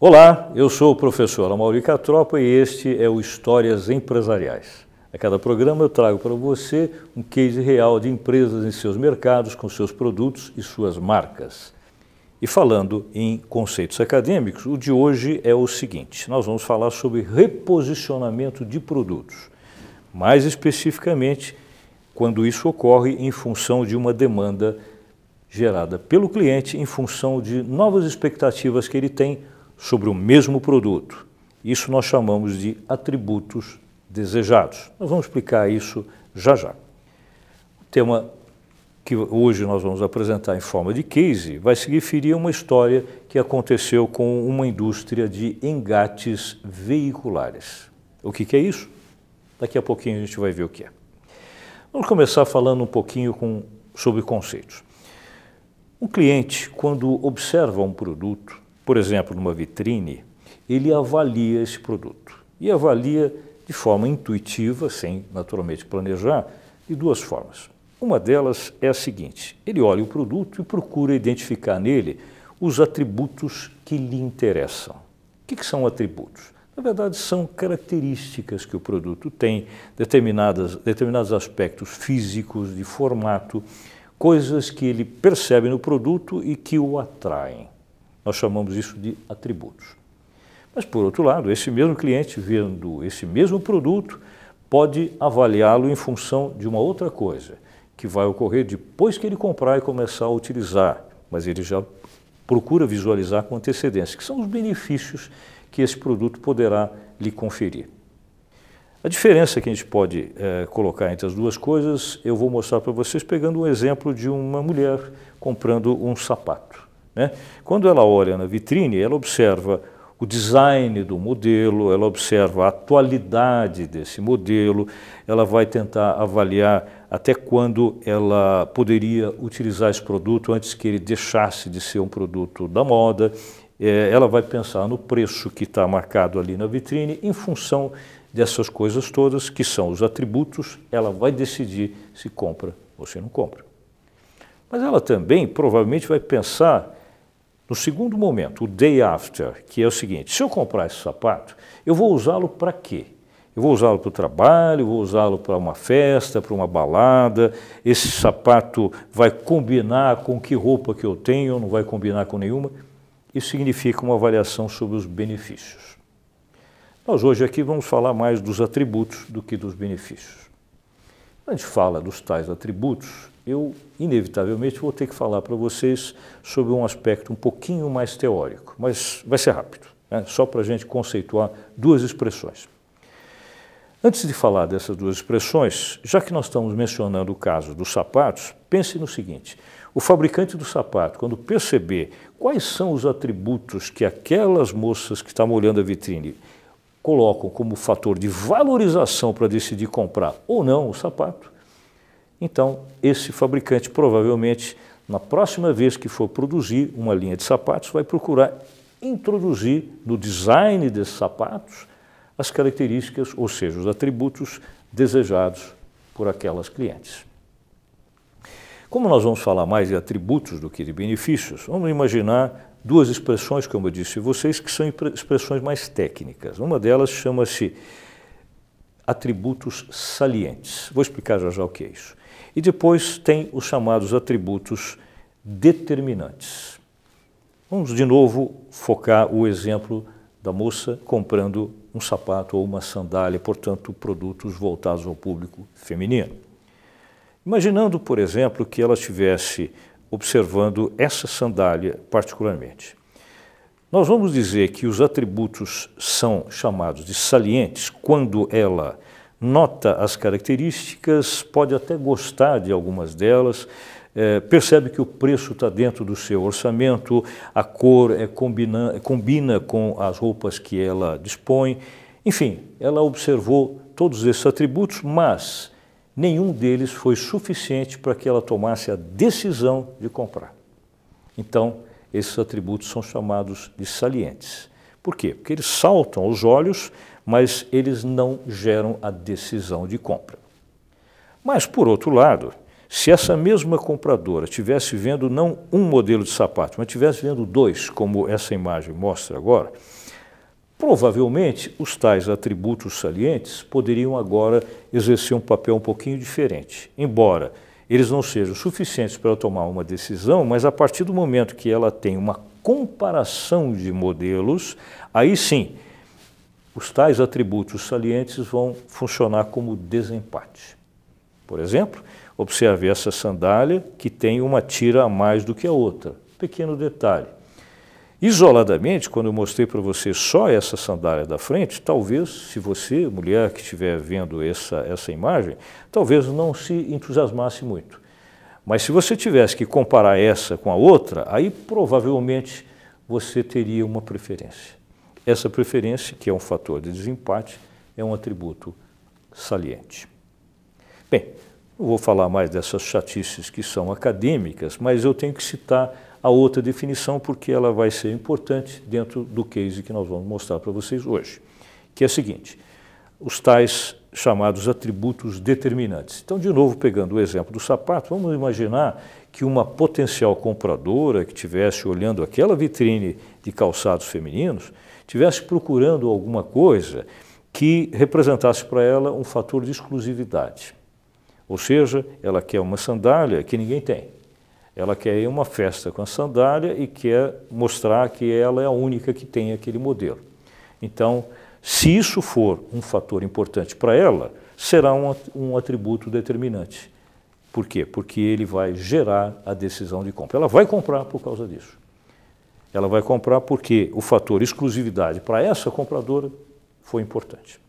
Olá, eu sou o professor Amaury Catropa e este é o Histórias Empresariais. A cada programa eu trago para você um case real de empresas em seus mercados, com seus produtos e suas marcas. E falando em conceitos acadêmicos, o de hoje é o seguinte: nós vamos falar sobre reposicionamento de produtos. Mais especificamente, quando isso ocorre em função de uma demanda gerada pelo cliente, em função de novas expectativas que ele tem sobre o mesmo produto. Isso nós chamamos de atributos desejados. Nós vamos explicar isso já já. O tema que hoje nós vamos apresentar em forma de case vai se referir a uma história que aconteceu com uma indústria de engates veiculares. O que, que é isso? Daqui a pouquinho a gente vai ver o que é. Vamos começar falando um pouquinho com, sobre conceitos. Um cliente, quando observa um produto, por exemplo, numa vitrine, ele avalia esse produto. E avalia de forma intuitiva, sem naturalmente planejar, de duas formas. Uma delas é a seguinte: ele olha o produto e procura identificar nele os atributos que lhe interessam. O que, que são atributos? Na verdade, são características que o produto tem, determinadas, determinados aspectos físicos, de formato, coisas que ele percebe no produto e que o atraem. Nós chamamos isso de atributos. Mas, por outro lado, esse mesmo cliente, vendo esse mesmo produto, pode avaliá-lo em função de uma outra coisa, que vai ocorrer depois que ele comprar e começar a utilizar, mas ele já procura visualizar com antecedência, que são os benefícios que esse produto poderá lhe conferir. A diferença que a gente pode é, colocar entre as duas coisas, eu vou mostrar para vocês pegando um exemplo de uma mulher comprando um sapato. Né? Quando ela olha na vitrine, ela observa o design do modelo, ela observa a atualidade desse modelo, ela vai tentar avaliar até quando ela poderia utilizar esse produto antes que ele deixasse de ser um produto da moda. É, ela vai pensar no preço que está marcado ali na vitrine, em função dessas coisas todas, que são os atributos, ela vai decidir se compra ou se não compra. Mas ela também provavelmente vai pensar no segundo momento, o day after, que é o seguinte: se eu comprar esse sapato, eu vou usá-lo para quê? Eu vou usá-lo para o trabalho, vou usá-lo para uma festa, para uma balada. Esse sapato vai combinar com que roupa que eu tenho, não vai combinar com nenhuma. Isso significa uma avaliação sobre os benefícios. Nós hoje aqui vamos falar mais dos atributos do que dos benefícios. Quando a gente fala dos tais atributos, eu inevitavelmente vou ter que falar para vocês sobre um aspecto um pouquinho mais teórico, mas vai ser rápido, né? só para a gente conceituar duas expressões. Antes de falar dessas duas expressões, já que nós estamos mencionando o caso dos sapatos, pense no seguinte: o fabricante do sapato, quando perceber quais são os atributos que aquelas moças que estavam olhando a vitrine colocam como fator de valorização para decidir comprar ou não o sapato, então, esse fabricante provavelmente, na próxima vez que for produzir uma linha de sapatos, vai procurar introduzir no design desses sapatos as características, ou seja, os atributos desejados por aquelas clientes. Como nós vamos falar mais de atributos do que de benefícios, vamos imaginar duas expressões, como eu disse a vocês, que são expressões mais técnicas. Uma delas chama-se atributos salientes. Vou explicar já já o que é isso. E depois tem os chamados atributos determinantes. Vamos de novo focar o exemplo da moça comprando um sapato ou uma sandália, portanto, produtos voltados ao público feminino. Imaginando, por exemplo, que ela estivesse observando essa sandália particularmente. Nós vamos dizer que os atributos são chamados de salientes quando ela nota as características, pode até gostar de algumas delas, é, percebe que o preço está dentro do seu orçamento, a cor é combina, combina com as roupas que ela dispõe. Enfim, ela observou todos esses atributos, mas nenhum deles foi suficiente para que ela tomasse a decisão de comprar. Então, esses atributos são chamados de salientes. Por quê? Porque eles saltam aos olhos mas eles não geram a decisão de compra. Mas, por outro lado, Se essa mesma compradora tivesse vendo não um modelo de sapato, mas tivesse vendo dois, como essa imagem mostra agora, provavelmente os tais atributos salientes poderiam agora exercer um papel um pouquinho diferente. Embora eles não sejam suficientes para tomar uma decisão, mas a partir do momento que ela tem uma comparação de modelos, aí sim, os tais atributos salientes vão funcionar como desempate. Por exemplo, Observe essa sandália que tem uma tira a mais do que a outra. Pequeno detalhe. Isoladamente, quando eu mostrei para você só essa sandália da frente, talvez, se você, mulher que estiver vendo essa, essa imagem, talvez não se entusiasmasse muito. Mas se você tivesse que comparar essa com a outra, aí provavelmente você teria uma preferência. Essa preferência, que é um fator de desempate, é um atributo saliente. Bem, não vou falar mais dessas chatices que são acadêmicas, mas eu tenho que citar a outra definição porque ela vai ser importante dentro do case que nós vamos mostrar para vocês hoje, que é a seguinte, os tais chamados atributos determinantes. Então, de novo, pegando o exemplo do sapato, vamos imaginar que uma potencial compradora que estivesse olhando aquela vitrine de calçados femininos, estivesse procurando alguma coisa que representasse para ela um fator de exclusividade. Ou seja, ela quer uma sandália que ninguém tem. Ela quer ir a uma festa com a sandália e quer mostrar que ela é a única que tem aquele modelo. Então, se isso for um fator importante para ela, será um, atributo determinante. Por quê? Porque ele vai gerar a decisão de compra. Ela vai comprar por causa disso. Ela vai comprar porque o fator exclusividade para essa compradora foi importante.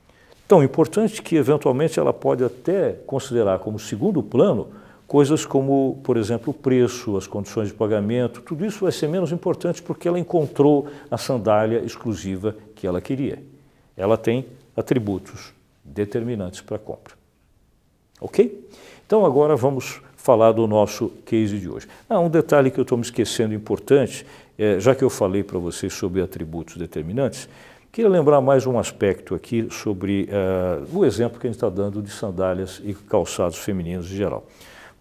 Tão importante que, eventualmente, ela pode até considerar como segundo plano coisas como, por exemplo, o preço, as condições de pagamento, tudo isso vai ser menos importante porque ela encontrou a sandália exclusiva que ela queria. Ela tem atributos determinantes para a compra. Ok? Então agora vamos falar do nosso case de hoje. Ah, um detalhe que eu estou me esquecendo importante, é, já que eu falei para vocês sobre atributos determinantes, Queria lembrar mais um aspecto aqui sobre uh, o exemplo que a gente está dando de sandálias e calçados femininos em geral.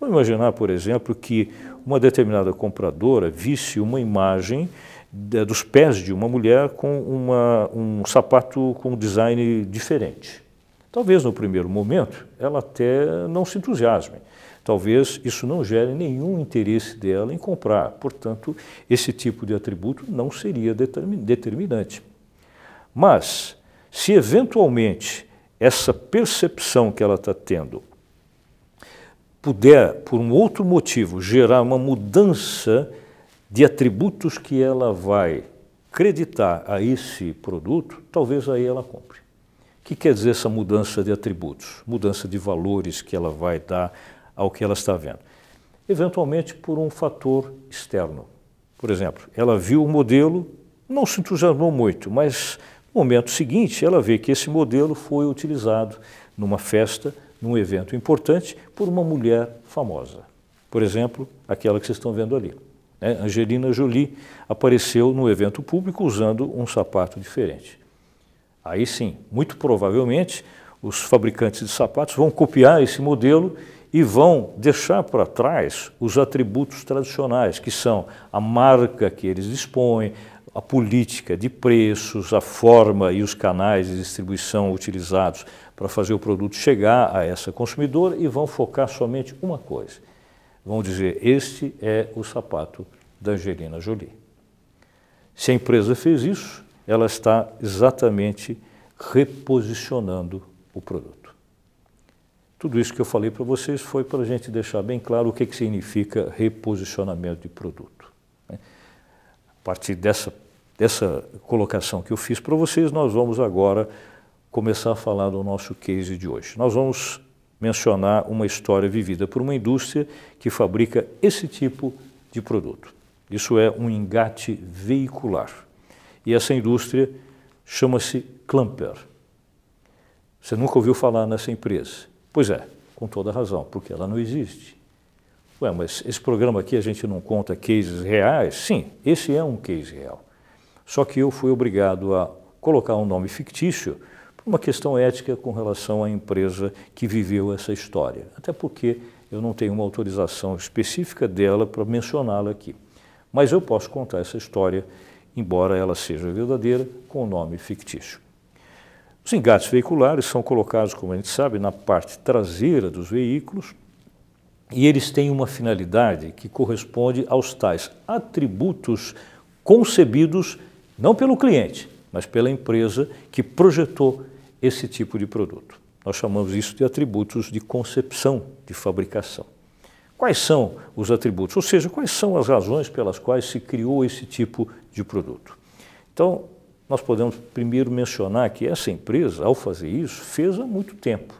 Vamos imaginar, por exemplo, que uma determinada compradora visse uma imagem de, dos pés de uma mulher com uma, um sapato com um design diferente. Talvez no primeiro momento ela até não se entusiasme. Talvez isso não gere nenhum interesse dela em comprar. Portanto, esse tipo de atributo não seria determinante. Mas, se eventualmente essa percepção que ela está tendo puder, por um outro motivo, gerar uma mudança de atributos que ela vai acreditar a esse produto, talvez aí ela compre. O que quer dizer essa mudança de atributos? Mudança de valores que ela vai dar ao que ela está vendo. Eventualmente por um fator externo. Por exemplo, ela viu o modelo, não se entusiasmou muito, mas no momento seguinte, ela vê que esse modelo foi utilizado numa festa, num evento importante, por uma mulher famosa. Por exemplo, aquela que vocês estão vendo ali. Né? Angelina Jolie apareceu no evento público usando um sapato diferente. Aí sim, muito provavelmente, os fabricantes de sapatos vão copiar esse modelo e vão deixar para trás os atributos tradicionais, que são a marca que eles dispõem, a política de preços, a forma e os canais de distribuição utilizados para fazer o produto chegar a essa consumidora e vão focar somente uma coisa. Vão dizer: este é o sapato da Angelina Jolie. Se a empresa fez isso, ela está exatamente reposicionando o produto. Tudo isso que eu falei para vocês foi para a gente deixar bem claro o que, que significa reposicionamento de produto. Né? A partir dessa dessa colocação que eu fiz para vocês, nós vamos agora começar a falar do nosso case de hoje. Nós vamos mencionar uma história vivida por uma indústria que fabrica esse tipo de produto. Isso é um engate veicular. E essa indústria chama-se Clamper. Você nunca ouviu falar nessa empresa? Pois é, com toda razão, porque ela não existe. Ué, mas esse programa aqui a gente não conta cases reais? Sim, esse é um case real. Só que eu fui obrigado a colocar um nome fictício por uma questão ética com relação à empresa que viveu essa história. Até porque eu não tenho uma autorização específica dela para mencioná-la aqui. Mas eu posso contar essa história, embora ela seja verdadeira, com o nome fictício. Os engates veiculares são colocados, como a gente sabe, na parte traseira dos veículos e eles têm uma finalidade que corresponde aos tais atributos concebidos não pelo cliente, mas pela empresa que projetou esse tipo de produto. Nós chamamos isso de atributos de concepção de fabricação. Quais são os atributos? Ou seja, quais são as razões pelas quais se criou esse tipo de produto? Então, nós podemos primeiro mencionar que essa empresa, ao fazer isso, fez há muito tempo.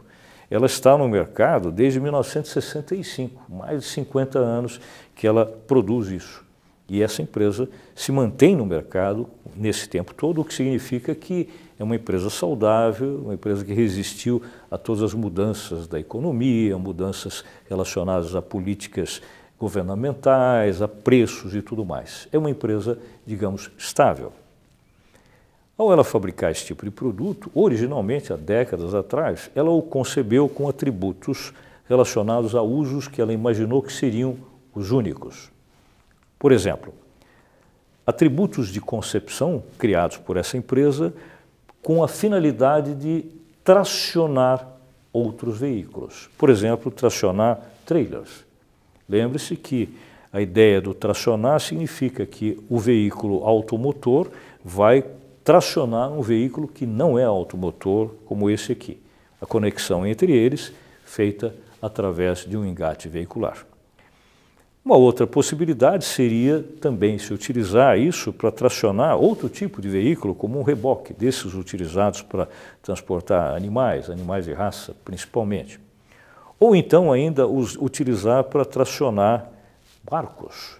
Ela está no mercado desde 1965, mais de 50 anos que ela produz isso. E essa empresa se mantém no mercado nesse tempo todo, o que significa que é uma empresa saudável, uma empresa que resistiu a todas as mudanças da economia, mudanças relacionadas a políticas governamentais, a preços e tudo mais. É uma empresa, digamos, estável. Ao ela fabricar esse tipo de produto, originalmente, há décadas atrás, ela o concebeu com atributos relacionados a usos que ela imaginou que seriam os únicos. Por exemplo, atributos de concepção criados por essa empresa com a finalidade de tracionar outros veículos. Por exemplo, tracionar trailers. Lembre-se que a ideia do tracionar significa que o veículo automotor vai tracionar um veículo que não é automotor, como esse aqui. A conexão entre eles feita através de um engate veicular. Uma outra possibilidade seria também se utilizar isso para tracionar outro tipo de veículo, como um reboque, desses utilizados para transportar animais, animais de raça principalmente. Ou então ainda os utilizar para tracionar barcos.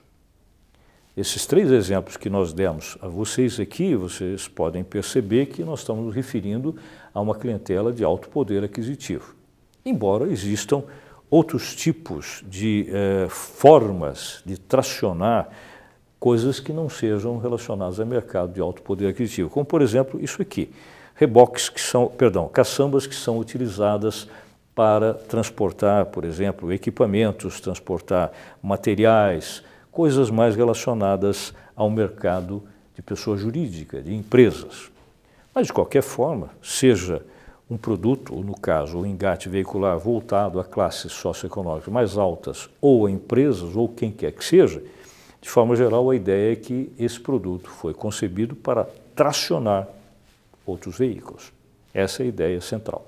Esses três exemplos que nós demos a vocês aqui, vocês podem perceber que nós estamos nos referindo a uma clientela de alto poder aquisitivo. Embora existam outros tipos de eh, formas de tracionar coisas que não sejam relacionadas ao mercado de alto poder aquisitivo, como por exemplo isso aqui, reboques que são, perdão, caçambas que são utilizadas para transportar, por exemplo, equipamentos, transportar materiais, coisas mais relacionadas ao mercado de pessoa jurídica, de empresas. Mas de qualquer forma, seja um produto, ou no caso, o engate veicular voltado a classes socioeconômicas mais altas, ou a empresas, ou quem quer que seja, de forma geral, a ideia é que esse produto foi concebido para tracionar outros veículos. Essa é a ideia central.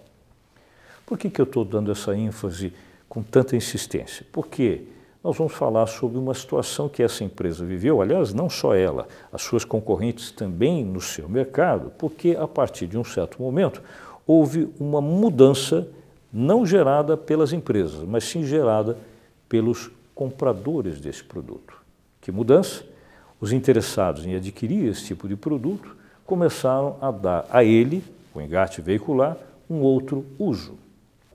Por que, que eu estou dando essa ênfase com tanta insistência? Porque nós vamos falar sobre uma situação que essa empresa viveu, aliás, não só ela, as suas concorrentes também no seu mercado, porque a partir de um certo momento houve uma mudança não gerada pelas empresas, mas sim gerada pelos compradores desse produto. Que mudança? Os interessados em adquirir esse tipo de produto começaram a dar a ele, o engate veicular, um outro uso.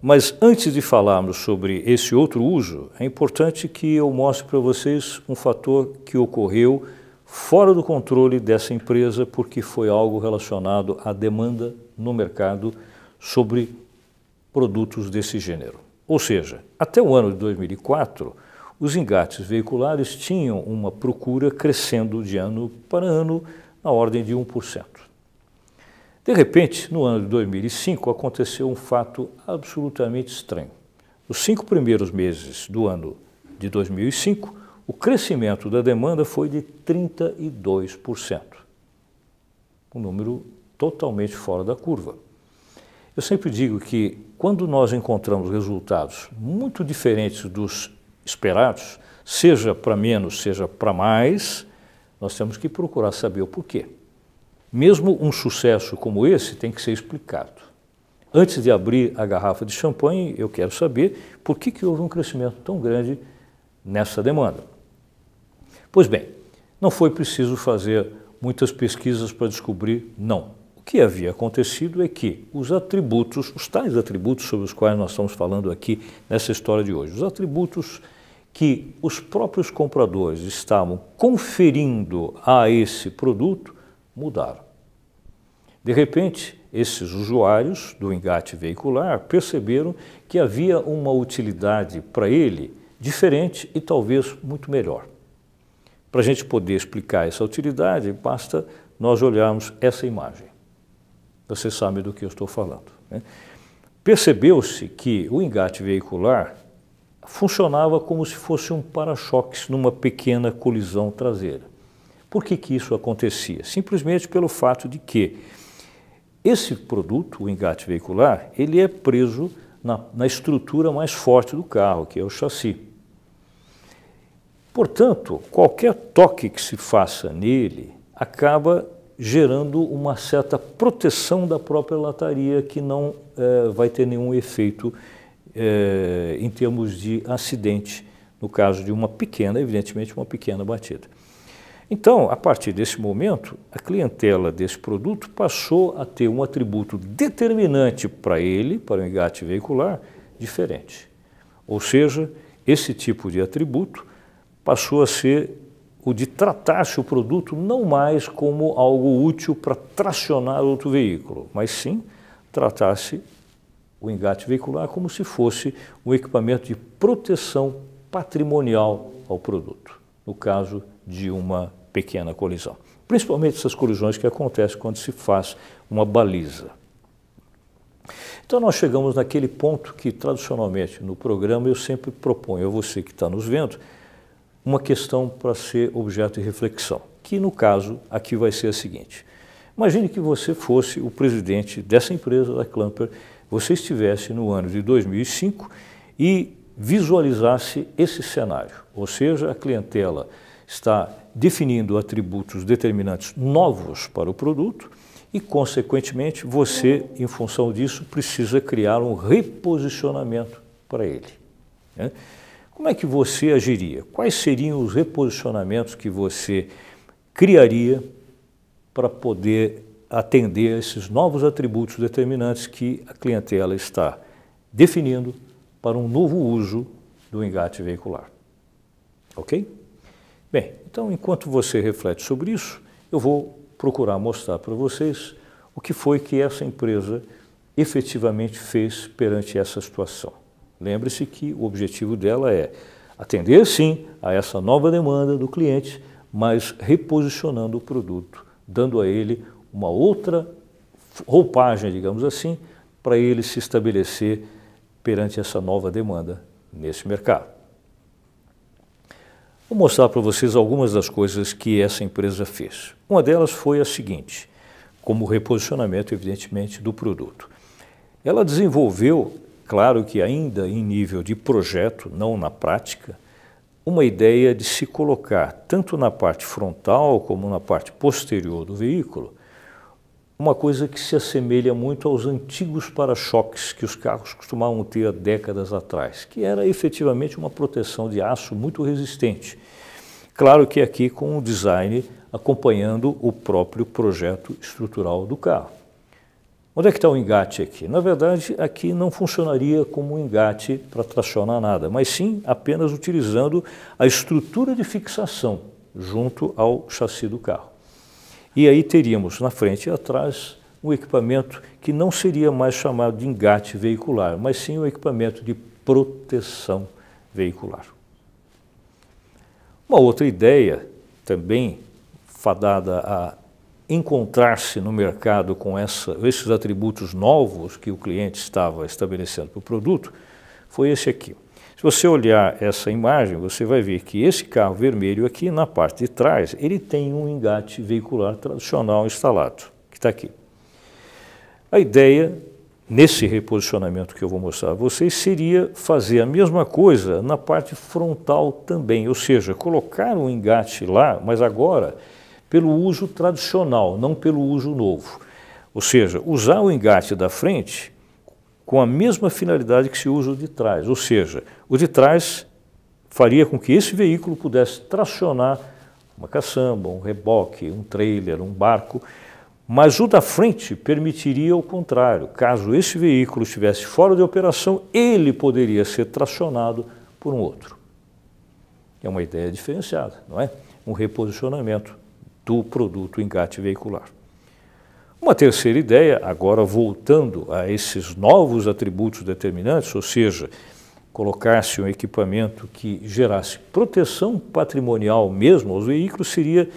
Mas antes de falarmos sobre esse outro uso, é importante que eu mostre para vocês um fator que ocorreu fora do controle dessa empresa, porque foi algo relacionado à demanda no mercado sobre produtos desse gênero. Ou seja, até o ano de 2004, os engates veiculares tinham uma procura crescendo de ano para ano na ordem de 1%. De repente, no ano de 2005, aconteceu um fato absolutamente estranho. Nos cinco primeiros meses do ano de 2005, o crescimento da demanda foi de 32%. Um número totalmente fora da curva. Eu sempre digo que quando nós encontramos resultados muito diferentes dos esperados, seja para menos, seja para mais, nós temos que procurar saber o porquê. Mesmo um sucesso como esse tem que ser explicado. Antes de abrir a garrafa de champanhe, eu quero saber por que, que houve um crescimento tão grande nessa demanda. Pois bem, não foi preciso fazer muitas pesquisas para descobrir, não que havia acontecido é que os atributos, os tais atributos sobre os quais nós estamos falando aqui nessa história de hoje, os atributos que os próprios compradores estavam conferindo a esse produto mudaram. De repente, esses usuários do engate veicular perceberam que havia uma utilidade para ele diferente e talvez muito melhor. Para a gente poder explicar essa utilidade, basta nós olharmos essa imagem. Você sabe do que eu estou falando. Né? Percebeu-se que o engate veicular funcionava como se fosse um para-choques numa pequena colisão traseira. Por que, que isso acontecia? Simplesmente pelo fato de que esse produto, o engate veicular, ele é preso na, na estrutura mais forte do carro, que é o chassi. Portanto, qualquer toque que se faça nele acaba gerando uma certa proteção da própria lataria que não é, vai ter nenhum efeito é, em termos de acidente, no caso de uma pequena, evidentemente, uma pequena batida. Então, a partir desse momento, a clientela desse produto passou a ter um atributo determinante para ele, para o engate veicular, diferente. Ou seja, esse tipo de atributo passou a ser o de tratar-se o produto não mais como algo útil para tracionar outro veículo, mas sim tratar-se o engate veicular como se fosse um equipamento de proteção patrimonial ao produto, no caso de uma pequena colisão. Principalmente essas colisões que acontecem quando se faz uma baliza. Então nós chegamos naquele ponto que tradicionalmente no programa eu sempre proponho a você que está nos vendo uma questão para ser objeto de reflexão, que no caso aqui vai ser a seguinte. Imagine que você fosse o presidente dessa empresa, da Clamper, você estivesse no ano de 2005 e visualizasse esse cenário, ou seja, a clientela está definindo atributos determinantes novos para o produto e, consequentemente, você, em função disso, precisa criar um reposicionamento para ele. Né? Como é que você agiria? Quais seriam os reposicionamentos que você criaria para poder atender esses novos atributos determinantes que a clientela está definindo para um novo uso do engate veicular? Ok? Bem, então enquanto você reflete sobre isso, eu vou procurar mostrar para vocês o que foi que essa empresa efetivamente fez perante essa situação. Lembre-se que o objetivo dela é atender sim a essa nova demanda do cliente, mas reposicionando o produto, dando a ele uma outra roupagem, digamos assim, para ele se estabelecer perante essa nova demanda nesse mercado. Vou mostrar para vocês algumas das coisas que essa empresa fez. Uma delas foi a seguinte, como reposicionamento, evidentemente, do produto. Ela desenvolveu, claro que ainda em nível de projeto, não na prática, uma ideia de se colocar tanto na parte frontal como na parte posterior do veículo uma coisa que se assemelha muito aos antigos para-choques que os carros costumavam ter há décadas atrás, que era efetivamente uma proteção de aço muito resistente. Claro que aqui com o design acompanhando o próprio projeto estrutural do carro. Onde é que está o engate aqui? Na verdade, aqui não funcionaria como um engate para tracionar nada, mas sim apenas utilizando a estrutura de fixação junto ao chassi do carro. E aí teríamos na frente e atrás um equipamento que não seria mais chamado de engate veicular, mas sim um equipamento de proteção veicular. Uma outra ideia, também fadada a encontrar-se no mercado com essa, esses atributos novos que o cliente estava estabelecendo para o produto, foi esse aqui. Se você olhar essa imagem, você vai ver que esse carro vermelho aqui, na parte de trás, ele tem um engate veicular tradicional instalado, que está aqui. A ideia, nesse reposicionamento que eu vou mostrar a vocês, seria fazer a mesma coisa na parte frontal também, ou seja, colocar um engate lá, mas agora pelo uso tradicional, não pelo uso novo. Ou seja, usar o engate da frente com a mesma finalidade que se usa o de trás. Ou seja, o de trás faria com que esse veículo pudesse tracionar uma caçamba, um reboque, um trailer, um barco, mas o da frente permitiria o contrário. Caso esse veículo estivesse fora de operação, ele poderia ser tracionado por um outro. É uma ideia diferenciada, não é? Um reposicionamento do produto engate veicular. Uma terceira ideia, agora voltando a esses novos atributos determinantes, ou seja, colocasse um equipamento que gerasse proteção patrimonial mesmo aos veículos, seria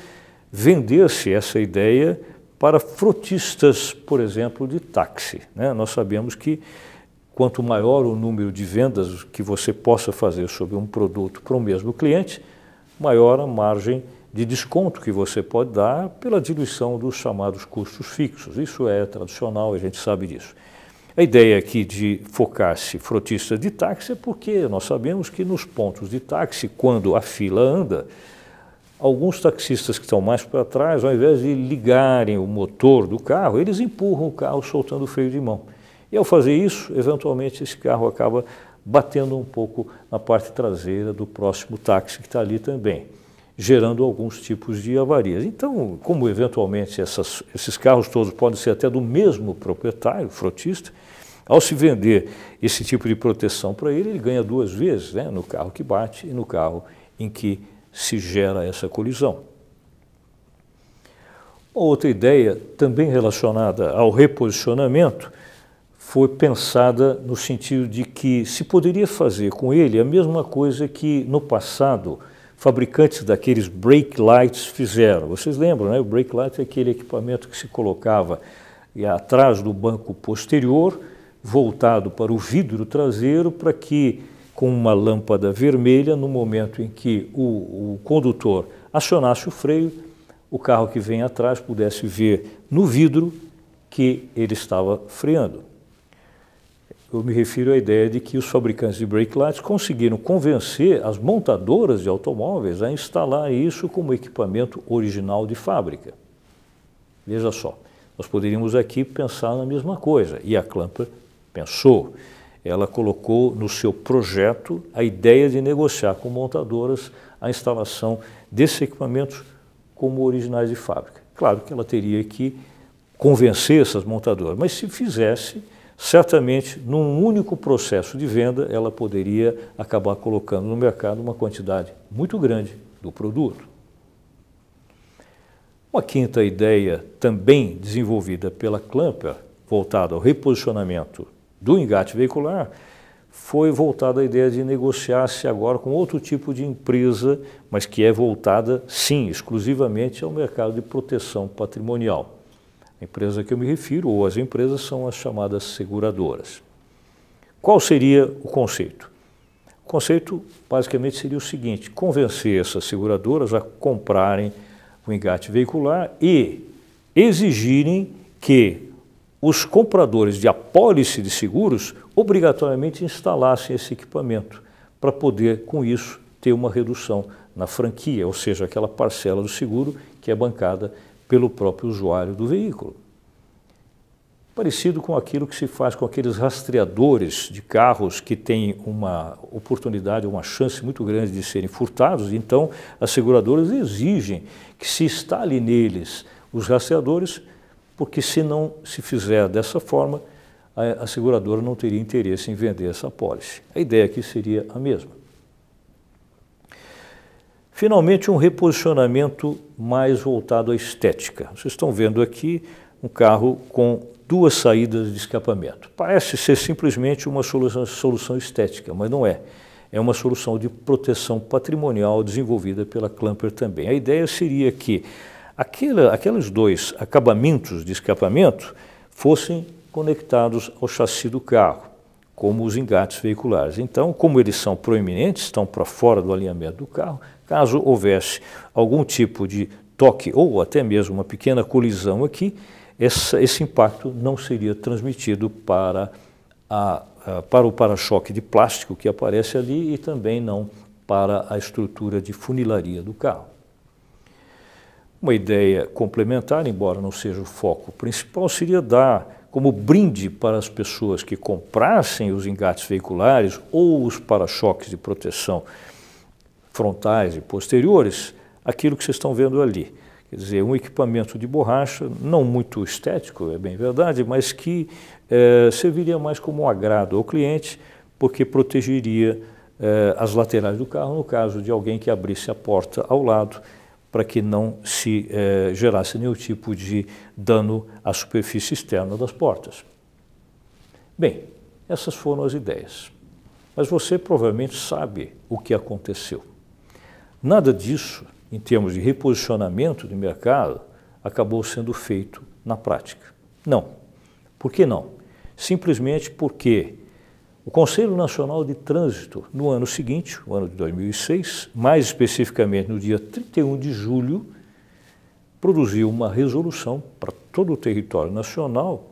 vender-se essa ideia para frotistas, por exemplo, de táxi. Né? Nós sabemos que quanto maior o número de vendas que você possa fazer sobre um produto para o mesmo cliente, maior a margem de desconto que você pode dar pela diluição dos chamados custos fixos. Isso é tradicional, a gente sabe disso. A ideia aqui de focar-se frotista de táxi é porque nós sabemos que nos pontos de táxi, quando a fila anda, alguns taxistas que estão mais para trás, ao invés de ligarem o motor do carro, eles empurram o carro soltando o freio de mão. E ao fazer isso, eventualmente esse carro acaba batendo um pouco na parte traseira do próximo táxi que está ali também gerando alguns tipos de avarias. Então, como eventualmente essas, esses carros todos podem ser até do mesmo proprietário, frotista, ao se vender esse tipo de proteção para ele, ele ganha duas vezes, né, no carro que bate e no carro em que se gera essa colisão. Outra ideia, também relacionada ao reposicionamento, foi pensada no sentido de que se poderia fazer com ele a mesma coisa que no passado fabricantes daqueles brake lights fizeram. Vocês lembram, né? O brake light é aquele equipamento que se colocava atrás do banco posterior, voltado para o vidro traseiro, para que com uma lâmpada vermelha, no momento em que o, o condutor acionasse o freio, o carro que vem atrás pudesse ver no vidro que ele estava freando. Eu me refiro à ideia de que os fabricantes de brake lights conseguiram convencer as montadoras de automóveis a instalar isso como equipamento original de fábrica. Veja só, nós poderíamos aqui pensar na mesma coisa, e a Clamper pensou. Ela colocou no seu projeto a ideia de negociar com montadoras a instalação desses equipamentos como originais de fábrica. Claro que ela teria que convencer essas montadoras, mas se fizesse, certamente, num único processo de venda, ela poderia acabar colocando no mercado uma quantidade muito grande do produto. Uma quinta ideia, também desenvolvida pela Clamper, voltada ao reposicionamento do engate veicular, foi voltada à ideia de negociar-se agora com outro tipo de empresa, mas que é voltada, sim, exclusivamente ao mercado de proteção patrimonial. A empresa a que eu me refiro, ou as empresas, são as chamadas seguradoras. Qual seria o conceito? O conceito basicamente seria o seguinte: convencer essas seguradoras a comprarem o engate veicular e exigirem que os compradores de apólice de seguros obrigatoriamente instalassem esse equipamento para poder, com isso, ter uma redução na franquia, ou seja, aquela parcela do seguro que é bancada pelo próprio usuário do veículo. Parecido com aquilo que se faz com aqueles rastreadores de carros que têm uma oportunidade, uma chance muito grande de serem furtados, então as seguradoras exigem que se instale neles os rastreadores, porque se não se fizer dessa forma, a, seguradora não teria interesse em vender essa pólice. A ideia aqui seria a mesma. Finalmente, um reposicionamento mais voltado à estética. Vocês estão vendo aqui um carro com duas saídas de escapamento. Parece ser simplesmente uma solução, estética, mas não é. É uma solução de proteção patrimonial desenvolvida pela Clamper também. A ideia seria que aquela, aqueles dois acabamentos de escapamento fossem conectados ao chassi do carro como os engates veiculares. Então, como eles são proeminentes, estão para fora do alinhamento do carro, caso houvesse algum tipo de toque ou até mesmo uma pequena colisão aqui, essa, esse impacto não seria transmitido para, a, a, para o para-choque de plástico que aparece ali e também não para a estrutura de funilaria do carro. Uma ideia complementar, embora não seja o foco principal, seria dar como brinde para as pessoas que comprassem os engates veiculares ou os para-choques de proteção frontais e posteriores, aquilo que vocês estão vendo ali. Quer dizer, um equipamento de borracha, não muito estético, é bem verdade, mas que é, serviria mais como um agrado ao cliente, porque protegeria é, as laterais do carro no caso de alguém que abrisse a porta ao lado para que não se eh, gerasse nenhum tipo de dano à superfície externa das portas. Bem, essas foram as ideias. Mas você provavelmente sabe o que aconteceu. Nada disso, em termos de reposicionamento de mercado, acabou sendo feito na prática. Não. Por que não? Simplesmente porque o Conselho Nacional de Trânsito, no ano seguinte, o ano de 2006, mais especificamente no dia 31 de julho, produziu uma resolução para todo o território nacional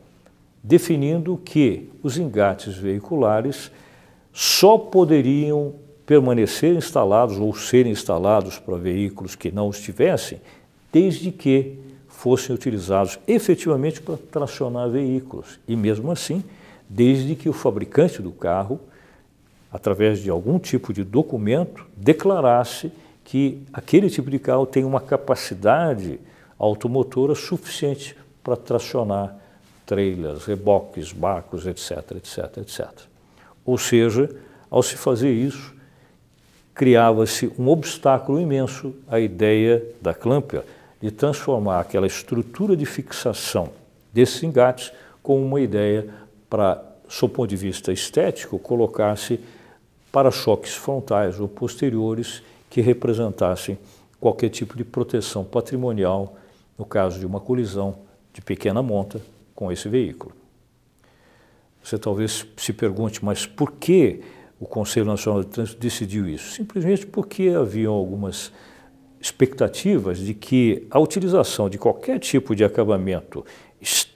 definindo que os engates veiculares só poderiam permanecer instalados ou serem instalados para veículos que não os tivessem, desde que fossem utilizados efetivamente para tracionar veículos. E mesmo assim, desde que o fabricante do carro, através de algum tipo de documento, declarasse que aquele tipo de carro tem uma capacidade automotora suficiente para tracionar trailers, reboques, barcos, etc, etc, etc. Ou seja, ao se fazer isso, criava-se um obstáculo imenso à ideia da Clamper de transformar aquela estrutura de fixação desses engates com uma ideia para, sob ponto de vista estético, colocar-se para-choques frontais ou posteriores que representassem qualquer tipo de proteção patrimonial no caso de uma colisão de pequena monta com esse veículo. Você talvez se pergunte, mas por que o Conselho Nacional de Trânsito decidiu isso? Simplesmente porque haviam algumas expectativas de que a utilização de qualquer tipo de acabamento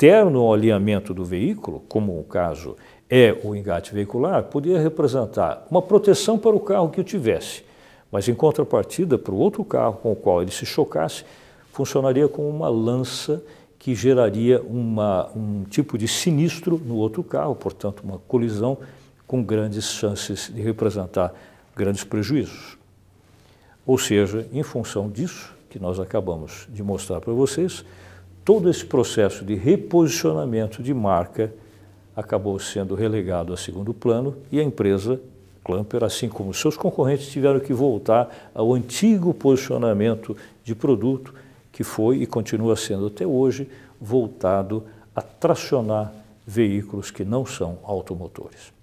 externo ao alinhamento do veículo, como o caso é o engate veicular, poderia representar uma proteção para o carro que o tivesse, mas em contrapartida para o outro carro com o qual ele se chocasse, funcionaria como uma lança que geraria uma, um tipo de sinistro no outro carro, portanto uma colisão com grandes chances de representar grandes prejuízos. Ou seja, em função disso que nós acabamos de mostrar para vocês, todo esse processo de reposicionamento de marca acabou sendo relegado a segundo plano e a empresa Clamper, assim como seus concorrentes, tiveram que voltar ao antigo posicionamento de produto que foi e continua sendo até hoje voltado a tracionar veículos que não são automotores.